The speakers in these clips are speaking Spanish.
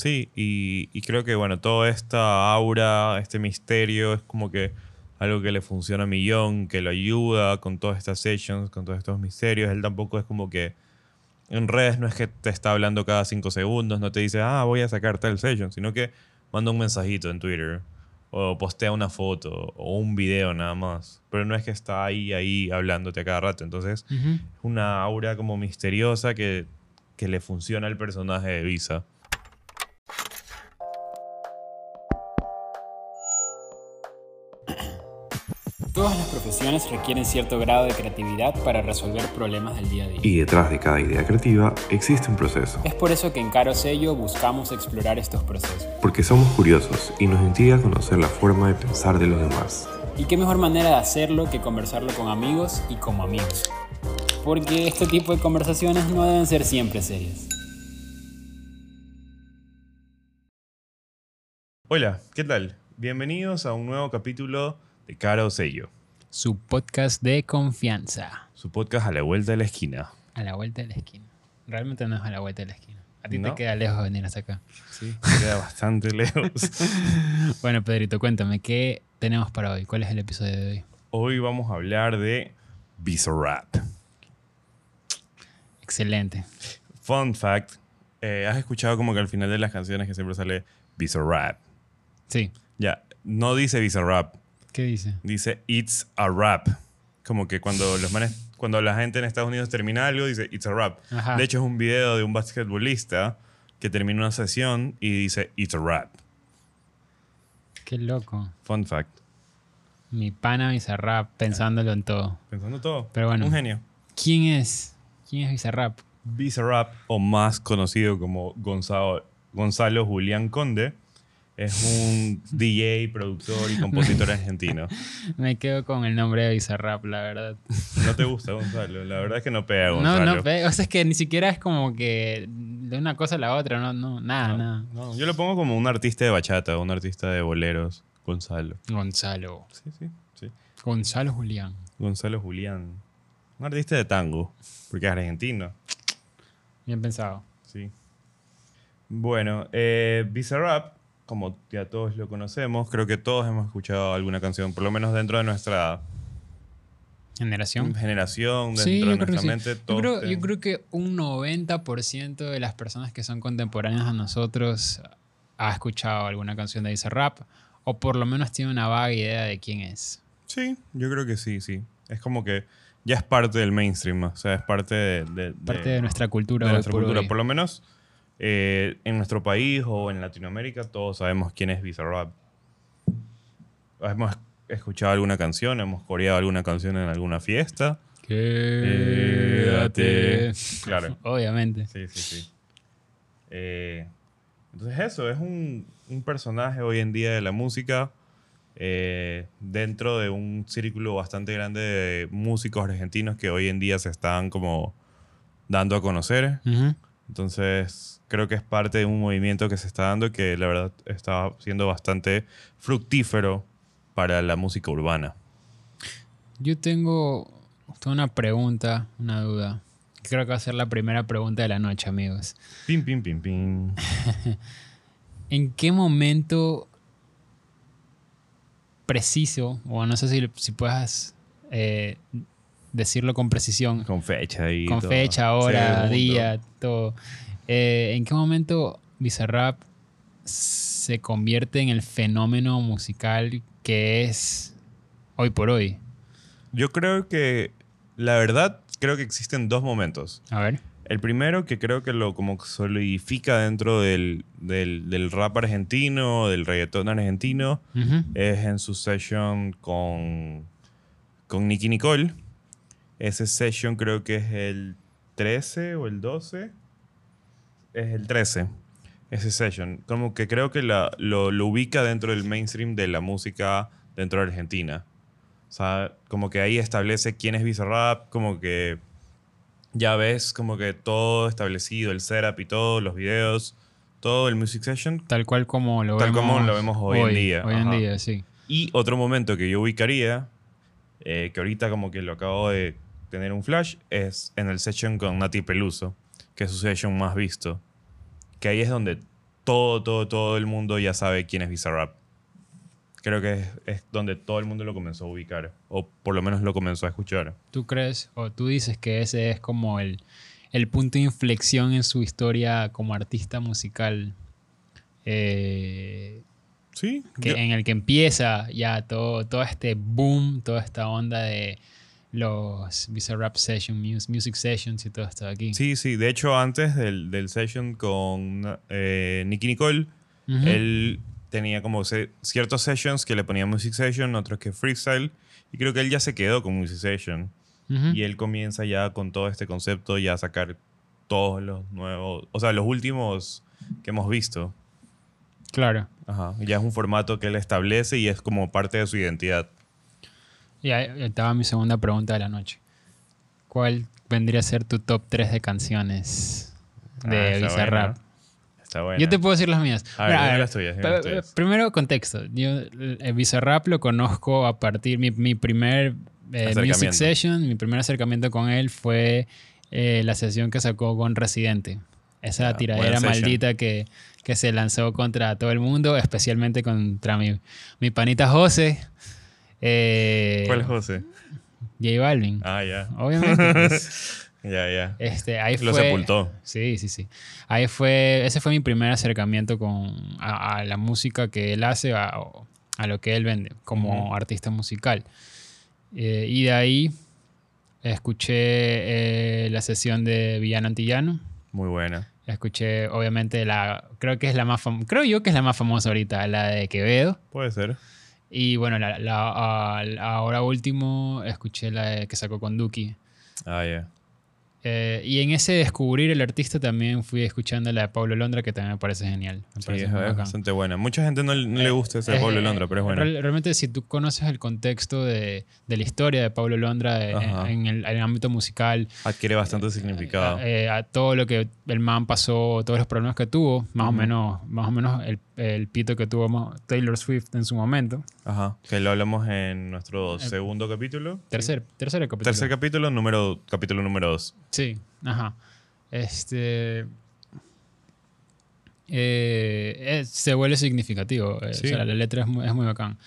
Sí, y, y creo que, bueno, toda esta aura, este misterio, es como que algo que le funciona a Millón, que lo ayuda con todas estas sessions, con todos estos misterios. Él tampoco es como que en redes no es que te está hablando cada cinco segundos, no te dice, ah, voy a sacar tal session, sino que manda un mensajito en Twitter o postea una foto o un video nada más. Pero no es que está ahí, ahí hablándote a cada rato. Entonces, es una aura como misteriosa que, que le funciona al personaje de Visa. Requieren cierto grado de creatividad para resolver problemas del día a día. Y detrás de cada idea creativa existe un proceso, Es por eso que en Caro Sello buscamos explorar estos procesos. porque somos curiosos y nos intriga conocer la forma de pensar de los demás. ¿Y qué mejor manera de hacerlo que conversarlo con amigos y como amigos? Porque este tipo de conversaciones no deben ser siempre serias. Hola, ¿qué tal? Bienvenidos a un nuevo capítulo de Cara o Sello, Su podcast de confianza. su podcast a la vuelta de la esquina. A la vuelta de la esquina. Realmente no es a la vuelta de la esquina. A ti ¿No? te queda lejos venir hasta acá. Sí, queda bastante lejos. Bueno, Pedrito, cuéntame, ¿qué tenemos para hoy? ¿Cuál es el episodio de hoy? Hoy vamos a hablar de Visa Rap. Excelente. Fun fact, eh, ¿has escuchado como que al final de las canciones que siempre sale Visa Rap? Sí. Ya, no dice Visa Rap, ¿Qué dice? dice It's a Rap. Como que cuando los manes, cuando la gente en Estados Unidos termina algo, dice It's a Rap. Ajá. De hecho, es un video de un basquetbolista que termina una sesión y dice It's a Rap. Qué loco. Fun fact. Mi pana Bizarrap pensándolo en todo. Pensando todo. Pero bueno. Un genio. ¿Quién es? ¿Quién es Bizarrap? Visa Rap, o más conocido como Gonzalo, Gonzalo Julián Conde, es un DJ, productor y compositor argentino. Me quedo con el nombre de Bizarrap, la verdad. ¿No te gusta Gonzalo? La verdad es que no pega No, Gonzalo. no, pe- o sea, es que ni siquiera es como que de una cosa a la otra, no, no, nada, nada. No, yo lo pongo como un artista de bachata, un artista de boleros, Gonzalo. Gonzalo. Sí, sí, sí. Gonzalo Julián. Gonzalo Julián. Un artista de tango, porque es argentino. Bien pensado. Sí. Bueno, eh, Bizarrap, como ya todos lo conocemos, creo que todos hemos escuchado alguna canción, por lo menos dentro de nuestra Generación. generación, dentro Sí, de yo creo que nuestra sí. mente. Yo todos creo, yo tenemos- creo que un 90% de las personas que son contemporáneas a nosotros ha escuchado alguna canción de Bizarrap o por lo menos tiene una vaga idea de quién es. Sí, yo creo que sí, sí. Es como que ya es parte del mainstream, o sea, es parte de, de- Parte de- de nuestra cultura. de nuestra cultura. Por lo menos eh, en nuestro país o en Latinoamérica todos sabemos quién es Bizarrap. Hemos escuchado alguna canción, hemos coreado alguna canción en alguna fiesta. Quédate. Claro. Obviamente. Sí, sí, sí. Eh, entonces eso, es un, un personaje hoy en día de la música eh, dentro de un círculo bastante grande de músicos argentinos que hoy en día se están como dando a conocer. Ujú. Entonces creo que es parte de un movimiento que se está dando que la verdad está siendo bastante fructífero para la música urbana. Yo tengo una pregunta, una duda. Creo que va a ser la primera pregunta de la noche, amigos. Pim, pim, pim, pim. ¿En qué momento preciso, o no sé si, si puedas eh, decirlo con precisión, Con fecha y con todo. fecha, hora, Segundo. día, todo, eh, ¿en qué momento Bizarrap se convierte en el fenómeno musical que es hoy por hoy? Yo creo que, la verdad, creo que existen dos momentos. A ver. El primero que creo que lo como que solidifica dentro del, del, del rap argentino, del reggaetón argentino, es en su session con, con Nicky Nicole. Ese session creo que es el 13 o el 12. Es el 13. Ese session. Como que creo que la- lo, lo ubica dentro del mainstream de la música dentro de Argentina. O sea, como que ahí establece quién es Bizarrap, como que ya ves como que todo establecido, el setup y todos los videos, todo el music session. Tal cual como lo Tal vemos, como lo vemos hoy en día, Hoy ajá. en día, sí. Y otro momento que yo ubicaría, eh, que ahorita como que lo acabo de tener un flash, es en el session con Nati Peluso, que es su session más visto. Que ahí es donde todo, todo, todo el mundo ya sabe quién es Bizarrap. Creo que es, es donde todo el mundo lo comenzó a ubicar, o por lo menos lo comenzó a escuchar. ¿Tú crees o tú dices que ese es como el, el punto de inflexión en su historia como artista musical? eh, Sí, que, yo- en el que empieza ya todo, todo este boom, toda esta onda de los Bizarrap Session, mus- Music Sessions y todo esto de aquí. sí, sí. De hecho, antes del, del session con eh, Nicky Nicole, él tenía como ciertos sessions que le ponía Music Session, otros que Freestyle, y creo que él ya se quedó con Music Session. Y él comienza ya con todo este concepto, ya a sacar todos los nuevos, o sea, los últimos que hemos visto. Claro. Ajá. Ya es un formato que él establece y es como parte de su identidad. Y ahí estaba mi segunda pregunta de la noche. ¿Cuál vendría a ser tu top 3 de canciones Ah, de está Bizarrap? Está bueno. Yo te puedo decir las mías. A ver, Mira, las tuyas, las tuyas. Primero, contexto. Yo, Bizarrap lo conozco a partir. Mi, mi primer eh, Music. Session, mi primer acercamiento con él fue eh, la sesión que sacó con Residente. Esa tiradera maldita que, que se lanzó contra todo el mundo, especialmente contra mi, mi panita José. Eh, ¿Cuál es José? J Balvin. Ah, ya. Obviamente. pues, Ya, ya. este, ahí Lo fue, sepultó. Sí, sí, sí. Ahí fue, ese fue mi primer acercamiento con, a, a la música que él hace, a, a lo que él vende como Ujú. artista musical. Eh, y de ahí escuché eh, la sesión de Villano Antillano. Muy buena. Escuché, obviamente, la. Creo que es la más. Creo yo que es la más famosa ahorita, la de Quevedo. Puede ser. Y bueno, la, la- ahora último escuché la que sacó con Duki. Ah, ya. Eh, y en ese descubrir el artista también fui escuchando la de Pablo Londra, que también me parece genial. Me Sí, parece es, bastante buena. Mucha gente no, no le gusta ese de Eh, Pablo eh, Londra, pero es bueno. real- realmente, si tú conoces el contexto de, de la historia de Pablo Londra eh, Ajá. en, el, en el ámbito musical, Adquiere bastante significado. eh, a todo lo que el man pasó, todos los problemas que tuvo, más o Ujú. menos, más o menos el, el pito que tuvo Taylor Swift en su momento. Ajá. Que lo hablamos en nuestro Eh, segundo capítulo. Tercer, tercer capítulo. Tercer capítulo, número, capítulo número 2. Sí, ajá. Este. eh, eh, se vuelve significativo. eh, Sí. o sea, la letra es muy, es muy bacán.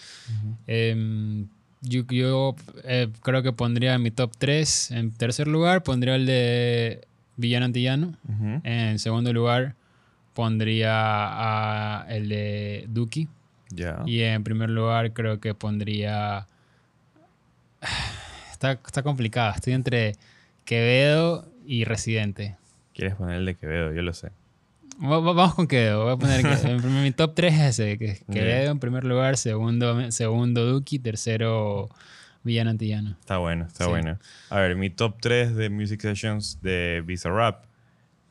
Em, yo yo, eh, creo que pondría mi top 3. En tercer lugar, pondría el de Villano Antillano. En segundo lugar, pondría a el de Duki. Ya. Y en primer lugar, creo que pondría. Está, está complicado. Estoy entre Quevedo y Residente. Quieres poner el de Quevedo, yo lo sé. Va- va- Vamos con Quevedo. Voy a poner que- en primer- mi top 3 es ese: que es. Quevedo en primer lugar, segundo, segundo Duki, tercero Villano Antillano. Está bueno, está Sí. bueno. A ver, mi top 3 de Music Sessions de Bizarrap.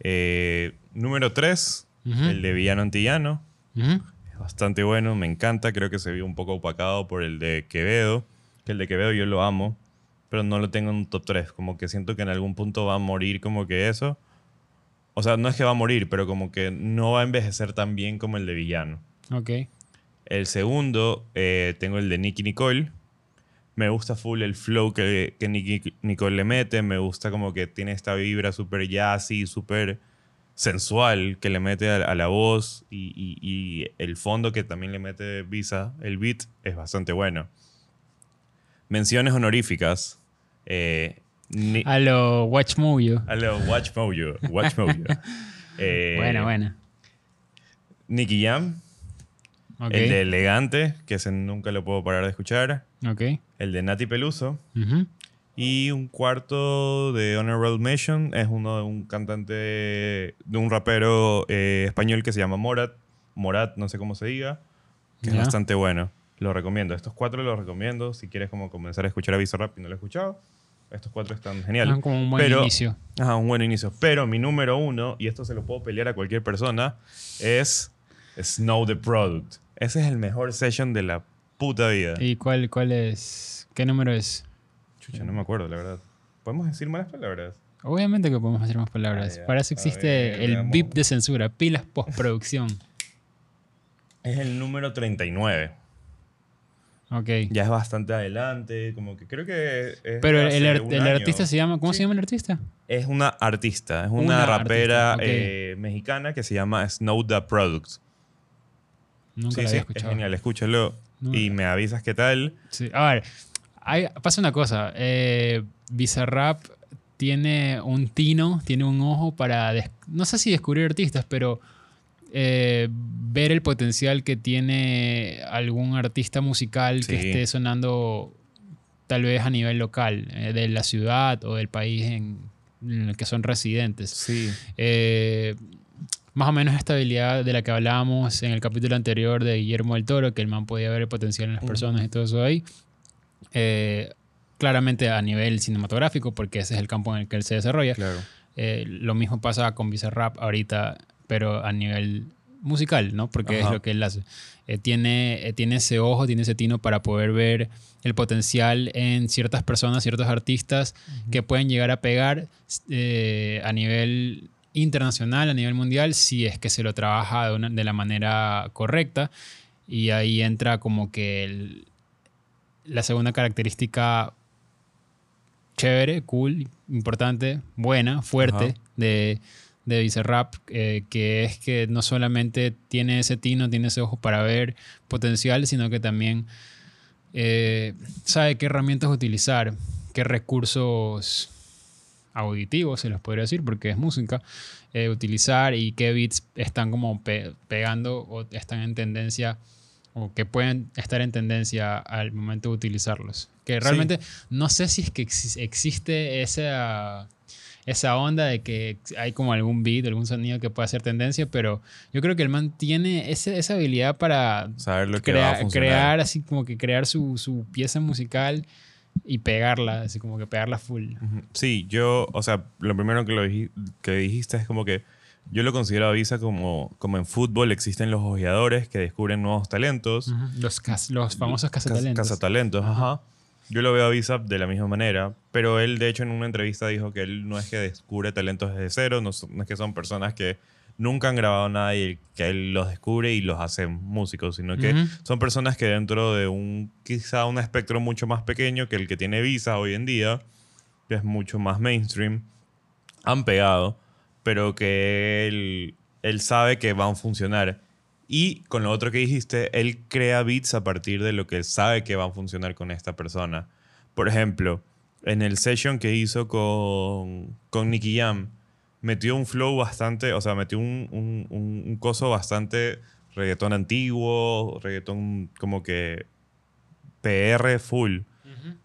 Eh, número 3, Ujú. el de Villano Antillano. Es bastante bueno, me encanta. Creo que se vio un poco opacado por el de Quevedo. Que el de Quevedo yo lo amo, pero no lo tengo en un top 3. Como que siento que en algún punto va a morir como que eso. O sea, no es que va a morir, pero como que no va a envejecer tan bien como el de Villano. Ok. El segundo, eh, tengo el de Nicky Nicole. Me gusta full el flow que, que Nicky Nicole le mete. Me gusta como que tiene esta vibra súper jazzy, súper sensual que le mete a, a la voz. Y, y- y el fondo que también le mete Visa, el beat, es bastante bueno. Menciones honoríficas. Eh, Ni- A lo Watch Movie. a lo Watch Mojo. Watch Mojo. Eh, Buena, buena. Nicky Jam. El de Elegante, que ese nunca lo puedo parar de escuchar. Ok. El de Nati Peluso. Y un cuarto de Honorable Mention es uno de un cantante, de un rapero eh, español que se llama Morat. Morat, no sé cómo se diga. Que es bastante bueno. Lo recomiendo. Estos cuatro los recomiendo. Si quieres como comenzar a escuchar a Bizarrap y no lo he escuchado. Estos cuatro están genial. Ah, como un buen Pero- inicio. Ajá, un buen inicio. Pero mi número uno, y esto se lo puedo pelear a cualquier persona, es Snow the Product. Ese es el mejor session de la puta vida. ¿Y cuál, cuál es? ¿Qué número es? Chucha, no me acuerdo, la verdad. ¿Podemos decir malas palabras? Obviamente que podemos hacer más palabras. Ah. Para eso existe el. VIP de censura, pilas postproducción. Es el número 39. Ok. Ya es bastante adelante, como que creo que es Pero el, el, artista se llama. ¿Cómo Sí. se llama el artista? Es una artista, es una, Una rapera eh, mexicana que se llama Snow the Product. Nunca Sí, la sí, había es escuchado. genial, escúchalo No. y me avisas qué tal. Sí. A ver, hay- pasa una cosa. Eh, Bizarrap tiene un tino, tiene un ojo para, no sé si descubrir artistas, pero eh, ver el potencial que tiene algún artista musical que esté sonando tal vez a nivel local, eh, de la ciudad o del país en, en el que son residentes. Sí. Eh, más o menos esta habilidad de la que hablábamos en el capítulo anterior de Guillermo del Toro, que el man podía ver el potencial en las personas y todo eso ahí. Claramente a nivel cinematográfico, porque ese es el campo en el que él se desarrolla. Claro. Eh, lo mismo pasa con Bizarrap ahorita, pero a nivel musical, ¿no? Porque es Ajá. lo que él hace. Eh, tiene, eh, tiene ese ojo, tiene ese tino para poder ver el potencial en ciertas personas, ciertos artistas que pueden llegar a pegar eh, a nivel internacional, a nivel mundial, si es que se lo trabaja de, una- de la manera correcta. Y ahí entra como que el- la segunda característica chévere, cool, importante, buena, fuerte Ajá. de, de Bizarrap, eh, que es que no solamente tiene ese tino, tiene ese ojo para ver potencial, sino que también eh, sabe qué herramientas utilizar, qué recursos auditivos, se los podría decir, porque es música, eh, utilizar y qué beats están como pe- pegando o están en tendencia o que pueden estar en tendencia al momento de utilizarlos. Que realmente no sé si es que exi- existe esa, esa onda de que hay como algún beat, algún sonido que pueda ser tendencia, pero yo creo que el man tiene ese- esa habilidad para Saber lo que va a crear, así como que crear su, su pieza musical y pegarla, así como que pegarla full. Sí, yo, o sea, lo primero que, lo dij- que dijiste es como que yo lo considero a Visa como, como en fútbol existen los ojeadores que descubren nuevos talentos. Ujú. Los, cas- los famosos cazatalentos. Cazatalentos, ajá. Yo lo veo a Visa de la misma manera, pero él de hecho en una entrevista dijo que él no es que descubre talentos desde cero, no, son- no es que son personas que nunca han grabado nada y que él los descubre y los hace músicos, sino que son personas que dentro de un quizá un espectro mucho más pequeño que el que tiene Visa hoy en día, que es mucho más mainstream, han pegado, pero que él, él sabe que van a funcionar. Y con lo otro que dijiste, él crea beats a partir de lo que él sabe que va a funcionar con esta persona. Por ejemplo, en el session que hizo con, con Nicky Jam, metió un flow bastante, o sea, metió un, un, un- un coso bastante reggaetón antiguo, reggaetón como que PR full.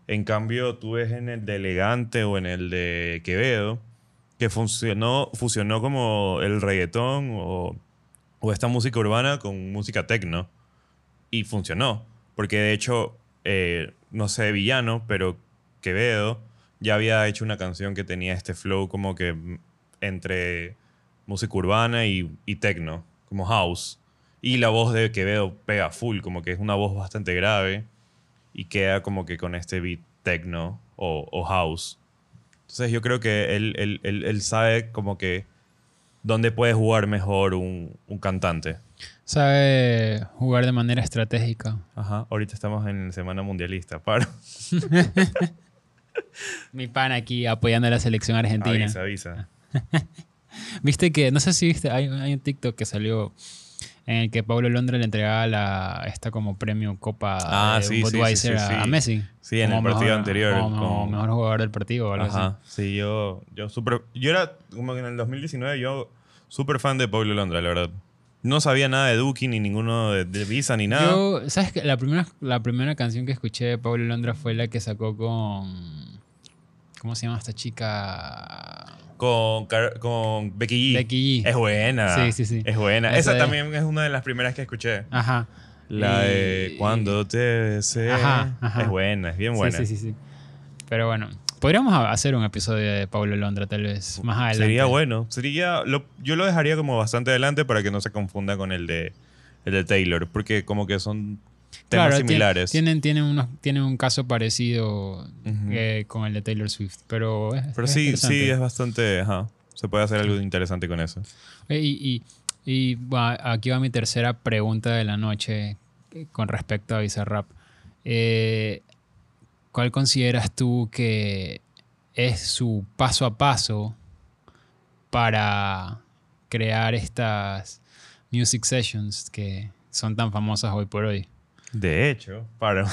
En cambio, tú ves en el de Elegante o en el de Quevedo que funcionó, fusionó como el reggaetón o, o esta música urbana con música techno. Y funcionó. Porque de hecho, eh, no sé, villano, pero Quevedo ya había hecho una canción que tenía este flow como que entre música urbana y, techno, como house. Y la voz de Quevedo pega full, como que es una voz bastante grave y queda como que con este beat techno o, house. Entonces yo creo que él- él- él sabe como que dónde puede jugar mejor un, un cantante. Sabe jugar de manera estratégica. Ajá, ahorita estamos en Semana Mundialista. Para. Mi pan aquí apoyando a la selección argentina. Avisa, avisa. Viste que, no sé si viste, hay, hay un TikTok que salió en el que Pablo Londra le entregaba la, esta como premio Copa Ah, de sí, sí, sí, Budweiser sí, a- a sí. Messi. Sí, en el partido mejor- anterior, Como mejor jugador del partido o algo así. Ajá, sí, yo, yo súper... Yo era como que en el 2019 yo súper fan de Pablo Londra, la verdad. No sabía nada de Duki, ni ninguno de, de Visa, ni nada. Yo, ¿sabes qué? La primera, la primera canción que escuché de Pablo Londra fue la que sacó con... ¿Cómo se llama esta chica? Con, Car- con Becky G. Becky G. Es buena. Sí, sí, sí. Es buena. Esa Esa, es- también es una de las primeras que escuché. Ajá. La Y- de Cuando te besé. Ajá, ajá. Es buena, es bien Sí, buena. Sí, sí, sí. Pero bueno, podríamos hacer un episodio de Pablo Londra tal vez más adelante. Sería bueno. Sería, lo- yo lo dejaría como bastante adelante para que no se confunda con el de, el de Taylor, porque como que son temas Claro, similares. Tienen, tienen, unos, tienen un caso parecido eh, con el de Taylor Swift, pero es, Pero es sí, sí, es bastante... Ajá. Se puede hacer algo interesante con eso. Eh, Y, y, y, bueno, aquí va mi tercera pregunta de la noche eh, con respecto a Bizarrap. eh, ¿cuál consideras tú que es su paso a paso para crear estas music sessions que son tan famosas hoy por hoy? De hecho, para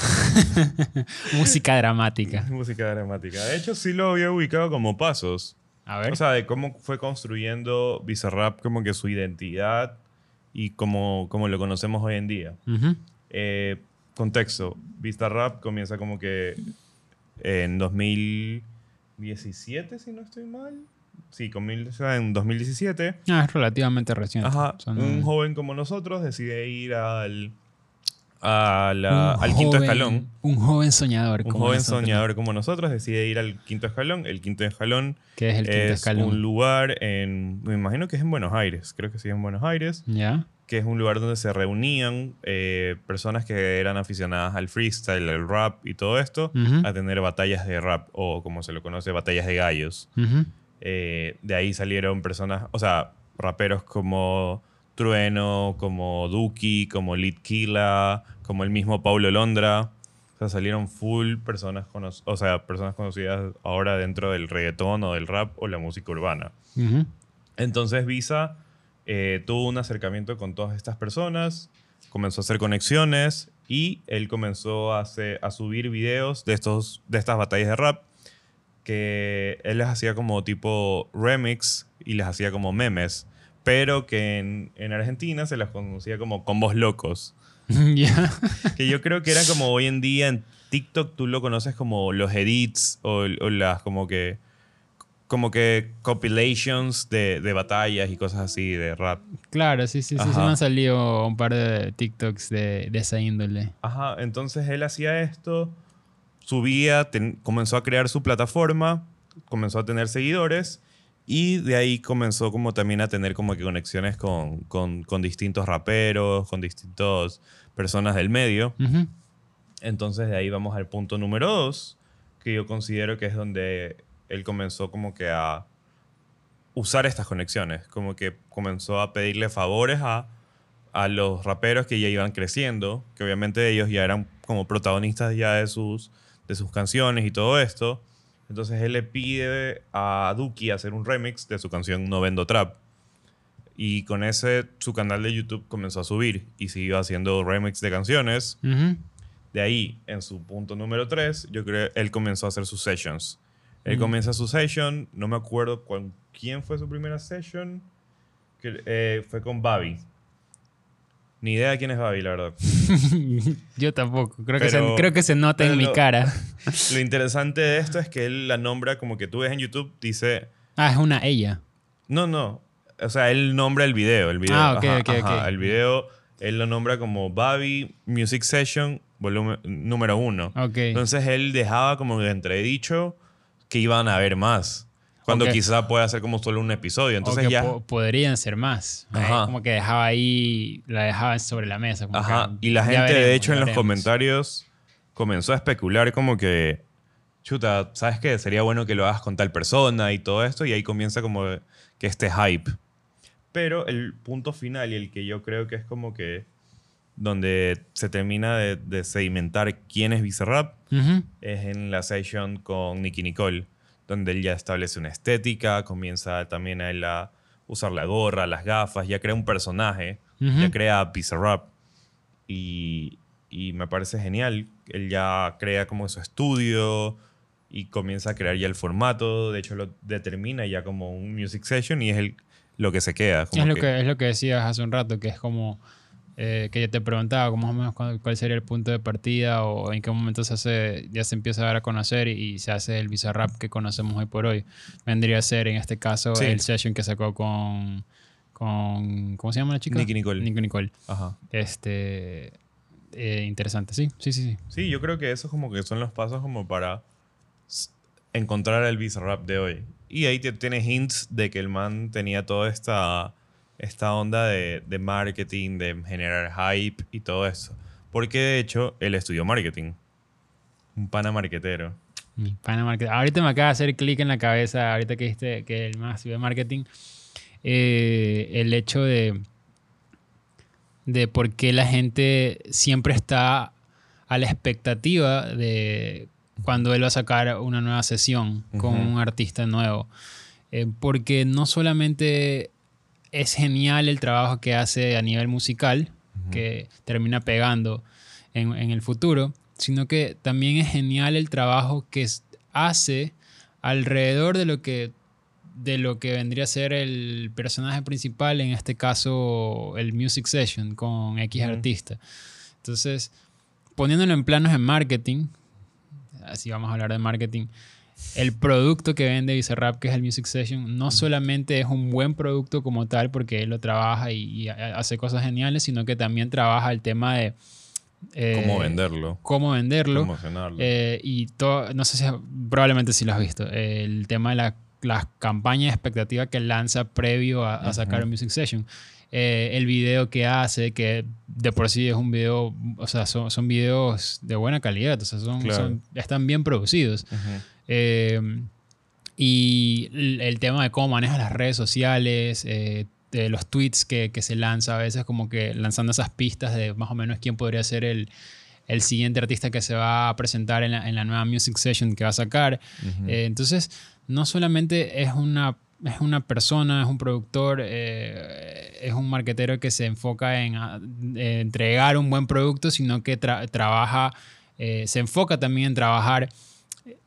Música dramática. música dramática. De hecho, sí lo había ubicado como pasos. A ver. O sea, de cómo fue construyendo Bizarrap como que su identidad y como, como lo conocemos hoy en día. Eh, contexto. Bizarrap comienza como que en 2017, si no estoy mal. Sí, comienza en 2017. Ah, es relativamente reciente. Ajá. Son un joven como nosotros decide ir al, a la- un al quinto escalón. Un joven soñador. Un como joven nosotros, soñador como nosotros decide ir al quinto escalón. El quinto escalón Que es el quinto es escalón. un lugar en, me imagino que es en Buenos Aires, creo que sí en Buenos Aires, ¿Ya? Que es un lugar donde se reunían eh, personas que eran aficionadas al freestyle, al rap y todo esto, a tener batallas de rap o como se lo conoce, batallas de gallos. Eh, de ahí salieron personas, o sea, raperos como Trueno, como Duki, como Litkila, como el mismo Paulo Londra. O sea, salieron full personas, o sea, personas conocidas ahora dentro del reggaetón o del rap o la música urbana. Entonces Visa eh, tuvo un acercamiento con todas estas personas, comenzó a hacer conexiones y él comenzó a, hacer- a subir videos de, estos, de estas batallas de rap que él les hacía como tipo remix y les hacía como memes, pero que en, en Argentina se las conocía como combos locos. ya. Que yo creo que eran como hoy en día en TikTok tú lo conoces como los edits o, o las como que como que compilations de, de batallas y cosas así de rap. Claro, sí, sí, sí. Se Ajá. me han salido un par de TikToks de, de esa índole. Ajá, entonces él hacía esto, subía, ten- comenzó a crear su plataforma, comenzó a tener seguidores y de ahí comenzó como también a tener como que conexiones con, con, con distintos raperos, con distintas personas del medio. Entonces de ahí vamos al punto número dos, que yo considero que es donde él comenzó como que a usar estas conexiones, como que comenzó a pedirle favores a, a los raperos que ya iban creciendo, que obviamente ellos ya eran como protagonistas ya de sus, de sus canciones y todo esto. Entonces él le pide a Duki hacer un remix de su canción No Vendo Trap. Y con ese su canal de YouTube comenzó a subir y siguió haciendo remix de canciones. De ahí, en su punto número 3, yo creo él comenzó a hacer sus sessions. Él Mm. comienza su session, no me acuerdo con quién fue su primera session, que, eh, fue con Babi. Ni idea de quién es Babi, la verdad. Yo tampoco. Creo, que se, creo que se nota en mi cara. Lo interesante de esto es que él la nombra como que tú ves en YouTube, dice, Ah, es una ella. no, no, o sea, él nombra el video, el video. Ah, ok, ajá, ok, ajá, ok. El video, él lo nombra como Babi Music Session, volumen número uno. Ok. Entonces él dejaba como de entredicho que iban a haber más. Cuando Ok. quizá pueda ser como solo un episodio. Entonces ya. po- podrían ser más. Ajá. Como que dejaba ahí, la dejaba sobre la mesa. como Ajá. que, Y la gente, de hecho, en los comentarios comenzó a especular como que. Chuta, ¿sabes qué? Sería bueno que lo hagas con tal persona y todo esto. Y ahí comienza como que este hype. Pero el punto final y el que yo creo que es como que. Donde se termina de, de sedimentar quién es Bizarrap Ujú. es en la session con Nicky Nicole, donde él ya establece una estética, comienza también a él a usar la gorra, las gafas, ya crea un personaje, ya crea Bizarrap. Y, y me parece genial. Él ya crea como su estudio y comienza a crear ya el formato. De hecho, lo determina ya como un music session y es el, lo que se queda. como Es lo, que, es lo que decías hace un rato, que es como eh, que yo te preguntaba como más o menos cuál, cuál sería el punto de partida o en qué momento se hace, ya se empieza a dar a conocer y, y se hace el Bizarrap que conocemos hoy por hoy. Vendría a ser en este caso Sí. el session que sacó con, con ¿cómo se llama la chica? Nicky Nicole. Nicky Nicole. Ajá. Este, eh, interesante, sí, sí, sí, sí. Sí, yo creo que esos como que son los pasos como para encontrar el Bizarrap de hoy. Y ahí te- tienes hints de que el man tenía toda esta, esta onda de, de marketing, de generar hype y todo eso. Porque de hecho él estudió marketing. Un pana marquetero. Mi pana marketing. Ahorita me acaba de hacer clic en la cabeza, ahorita que dijiste que el más de marketing, eh, el hecho de, de por qué la gente siempre está a la expectativa de cuando él va a sacar una nueva sesión con un artista nuevo. Eh, porque no solamente es genial el trabajo que hace a nivel musical, que termina pegando en, en el futuro, sino que también es genial el trabajo que hace alrededor de lo que de lo que vendría a ser el personaje principal, en este caso el music session con X artista. Entonces, poniéndolo en planos de marketing, así vamos a hablar de marketing, el producto que vende Bizarrap, que es el Music Session, no solamente es un buen producto como tal, porque él lo trabaja y, y ha- hace cosas geniales, sino que también trabaja el tema de... eh, Cómo venderlo. Cómo venderlo. Promocionarlo. Eh, y todo, no sé si, probablemente sí lo has visto, el tema de la, las campañas de expectativa que lanza previo a, a sacar un Music Session. Eh, el video que hace, que de por sí es un video, o sea, son, son videos de buena calidad, o sea, son, Claro. son- están bien producidos. Eh, y el, el tema de cómo maneja las redes sociales, eh, de los tweets que, que se lanza a veces, como que lanzando esas pistas de más o menos quién podría ser el, el siguiente artista que se va a presentar en la, en la nueva Music Session que va a sacar. Entonces, no solamente es una, es una persona, es un productor, eh, es un marquetero que se enfoca en ah, eh, entregar un buen producto, sino que tra- trabaja, eh, se enfoca también en trabajar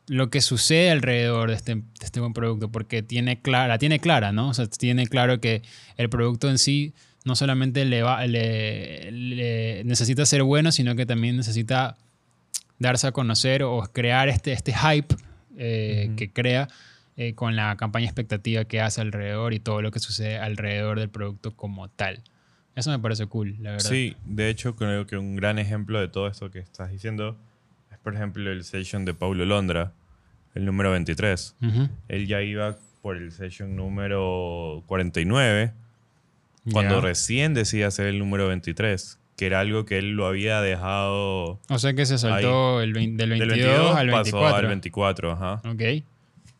lo que sucede alrededor de este, de este buen producto, porque tiene clara, la tiene clara, ¿no? O sea, tiene claro que el producto en sí no solamente le va, le- le necesita ser bueno, sino que también necesita darse a conocer o crear este, este hype eh, que crea eh, con la campaña expectativa que hace alrededor y todo lo que sucede alrededor del producto como tal. Eso me parece cool, la verdad. Sí, de hecho creo que un gran ejemplo de todo esto que estás diciendo es por ejemplo el session de Paulo Londra, el número 23. Ujú. Él ya iba por el session número 49 cuando Ya. recién decía hacer el número 23, que era algo que él lo había dejado O sea que se saltó el vein- del 22, del 22 al pasó 24. al 24, ajá. Ok.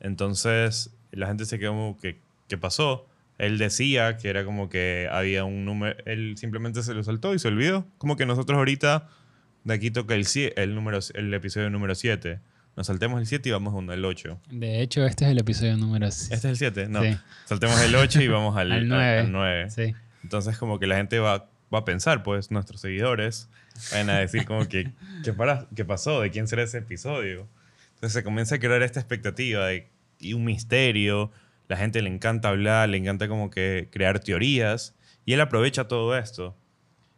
Entonces la gente se quedó como que ¿qué pasó? Él decía que era como que había un número, él simplemente se lo saltó y se olvidó. Como que nosotros ahorita de aquí toca el, el, número, el episodio número 7. Nos saltemos el 7 y vamos a el 8. De hecho, este es el episodio número ¿Este es el 7? No. Sí. Saltemos el 8 y vamos al, Al al- nueve. al 9. Sí. Entonces como que la gente va, va a pensar, pues nuestros seguidores van a decir como que ¿qué, para, ¿qué pasó? ¿De quién será ese episodio? Entonces se comienza a crear esta expectativa de, y un misterio. La gente le encanta hablar, le encanta como que crear teorías. Y él aprovecha todo esto.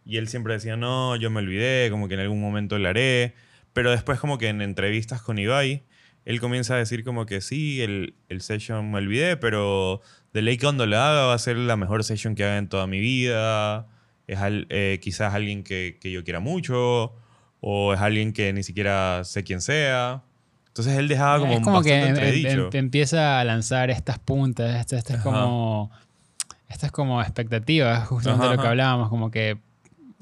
Y él siempre decía, no, yo me olvidé, como que en algún momento lo haré. Pero después como que en entrevistas con Ibai, él comienza a decir como que sí, el, el session me olvidé, pero de ley cuando lo haga va a ser la mejor session que haga en toda mi vida. Es al- eh, quizás alguien que, que yo quiera mucho, o es alguien que ni siquiera sé quién sea. Entonces él dejaba como, es como que em- em- entredicho. em- empieza a lanzar estas puntas, este, este es Ajá. como estas como expectativas, justamente Ajá, lo que hablábamos, como que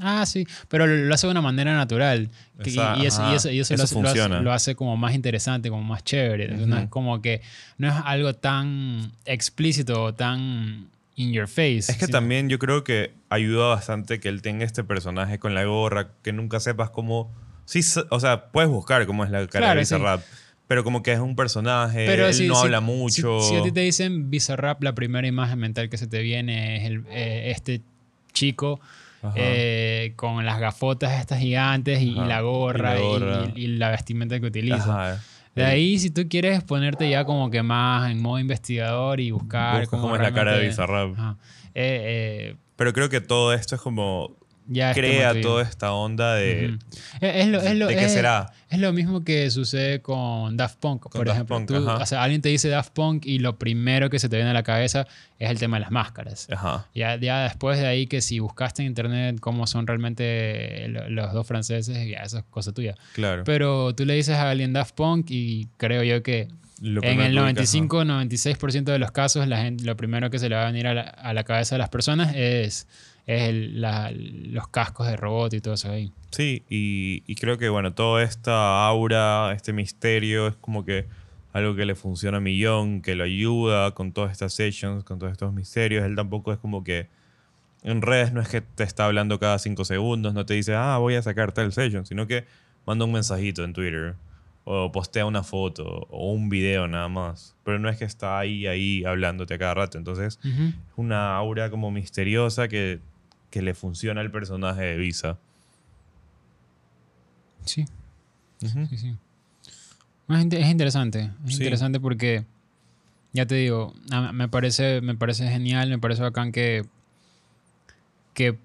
ah, sí, pero lo, hace de una manera natural. que- y- eso, y eso- y eso eso lo, hace, lo hace- lo hace como más interesante, como más chévere. No es como que no es algo tan explícito o tan in your face. Es que sino- también yo creo que ayuda bastante que él tenga este personaje con la gorra, que nunca sepas cómo... Sí, o sea, puedes buscar cómo es la cara Claro, de sí. Bizarrap, pero como que es un personaje, Pero él si- no si- habla mucho. Si, a ti te dicen Bizarrap, la primera imagen mental que se te viene es el- eh, este chico eh, con las gafotas estas gigantes y, la gorra Y la gorra. y- y la vestimenta que utiliza. Ajá. De ahí, si tú quieres ponerte ya como que más en modo investigador y buscar cómo es la cara de Bizarrap. Eh, eh, Pero creo que todo esto es como... ya crea toda esta onda de... Es, es lo, es lo- ¿De qué es- será? Es lo mismo que sucede con Daft Punk, por Daft ejemplo. Punk, Tú- o sea, alguien te dice Daft Punk y lo primero que se te viene a la cabeza es el tema de las máscaras. Ajá. Ya, ya después de ahí que si buscaste en internet cómo son realmente lo- los dos franceses, ya eso es cosa tuya. Claro. Pero tú le dices a alguien Daft Punk y creo yo que en el que ubicas, 95-96% de los casos la gente, lo primero que se le va a venir a la, a la cabeza de las personas es, es el- la- los cascos de robot y todo eso ahí. Sí, y, y creo que, bueno, toda esta aura, este misterio, es como que algo que le funciona a Millón, que lo ayuda con todas estas sessions, con todos estos misterios. Él tampoco es como que en redes no es que te está hablando cada cinco segundos, no te dice, ah, voy a sacar tal session, sino que manda un mensajito en Twitter o postea una foto o un video nada más. Pero no es que está ahí, ahí hablándote a cada rato. Entonces, Ujú. es una aura como misteriosa que, que le funciona al personaje de Visa. Sí, sí, sí. Es, inte- es interesante. Es Sí. interesante porque, ya te digo, me parece, me parece genial, me parece bacán que, que,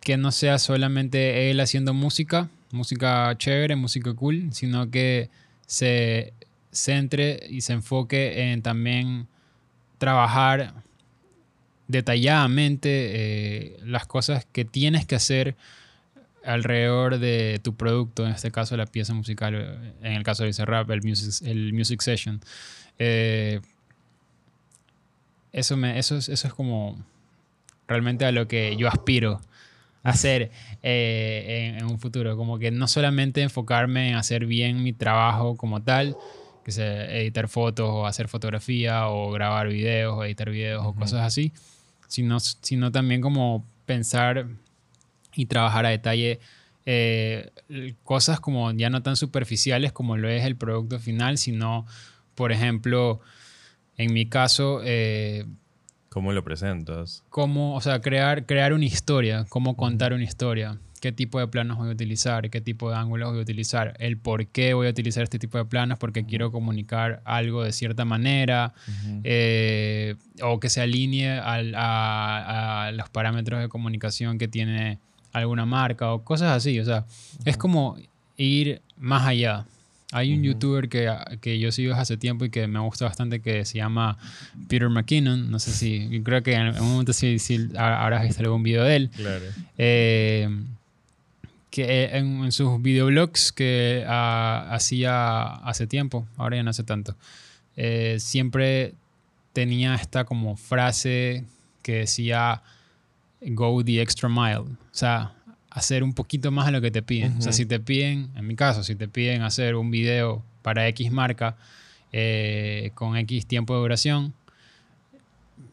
que no sea solamente él haciendo música, música chévere, música cool, sino que se centre y se enfoque en también trabajar detalladamente eh, las cosas que tienes que hacer alrededor de tu producto, en este caso la pieza musical, en el caso de ese rap, el music, el music session. Eh, eso, eso, es, eso es como realmente a lo que yo aspiro hacer eh, en, en un futuro. Como que no solamente enfocarme en hacer bien mi trabajo como tal, que sea editar fotos o hacer fotografía o grabar videos o editar videos o Ujú. cosas así, sino, sino también como pensar y trabajar a detalle eh, cosas como ya no tan superficiales como lo es el producto final, sino, por ejemplo, en mi caso, eh, ¿Cómo lo presentas? cómo, o sea, crear, crear una historia, cómo contar una historia, qué tipo de planos voy a utilizar, qué tipo de ángulos voy a utilizar, el por qué voy a utilizar este tipo de planos, porque quiero comunicar algo de cierta manera, eh, o que se alinee al- a, a los parámetros de comunicación que tiene alguna marca o cosas así. O sea, es como ir más allá. Hay un Ujú. youtuber que, que yo sigo hace tiempo y que me gusta bastante que se llama Peter McKinnon. No sé si, creo que en algún momento sí, sí habrás visto algún video de él. Claro. Eh, que en, en sus videoblogs que ah, hacía hace tiempo, ahora ya no hace tanto, eh, siempre tenía esta como frase que decía go the extra mile, o sea, hacer un poquito más de lo que te piden. O sea, si te piden, en mi caso, si te piden hacer un video para X marca eh, con X tiempo de duración,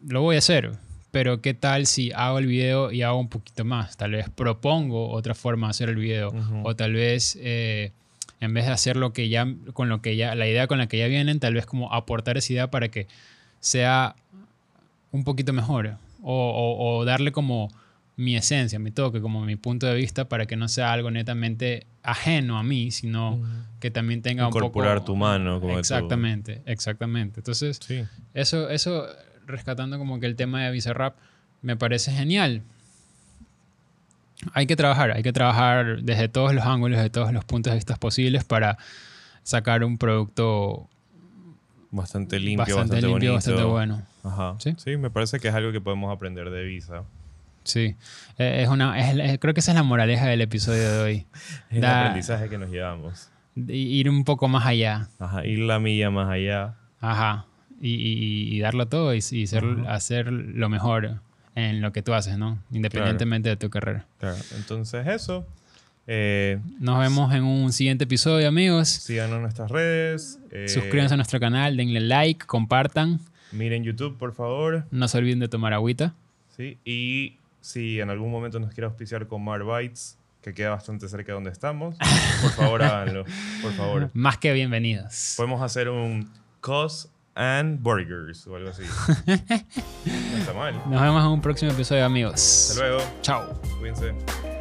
lo voy a hacer. Pero ¿qué tal si hago el video y hago un poquito más? Tal vez propongo otra forma de hacer el video. O tal vez eh, en vez de hacer lo que ya, con lo que ya, la idea con la que ya vienen, tal vez como aportar esa idea para que sea un poquito mejor. O, o- o darle como mi esencia, mi toque, como mi punto de vista para que no sea algo netamente ajeno a mí, sino que también tenga un poco... Incorporar tu mano, como de tu- Exactamente, exactamente. Entonces, Sí. eso, eso, rescatando como que el tema de Bizarrap, me parece genial. Hay que trabajar, hay que trabajar desde todos los ángulos, de todos los puntos de vista posibles para sacar un producto Bastante limpio, bastante, bastante, limpio, bonito. bastante bueno. Ajá. ¿Sí? ¿Sí? me parece que es algo que podemos aprender de Visa. Sí, Eh, es una, es- es- creo que esa es la moraleja del episodio de hoy. Es el aprendizaje que nos llevamos. Ir un poco más allá, Ajá, ir la milla más allá. ajá, y, y- y darlo todo y, y ser, hacer lo mejor en lo que tú haces, ¿no? Independientemente de tu carrera. Claro. Entonces, eso. Eh, Nos vemos en un siguiente episodio, amigos. síganos en nuestras redes. eh, Suscríbanse a nuestro canal, denle like, compartan. Miren YouTube, por favor. No se olviden de tomar agüita. ¿sí? Y si en algún momento nos quiere auspiciar con Mar Bites, que queda bastante cerca de donde estamos, por favor háganlo. Por favor. Más que bienvenidos. Podemos hacer un Cos and Burgers o algo así. no está mal. Nos vemos en un próximo episodio, amigos. Hasta luego. Chao. Cuídense.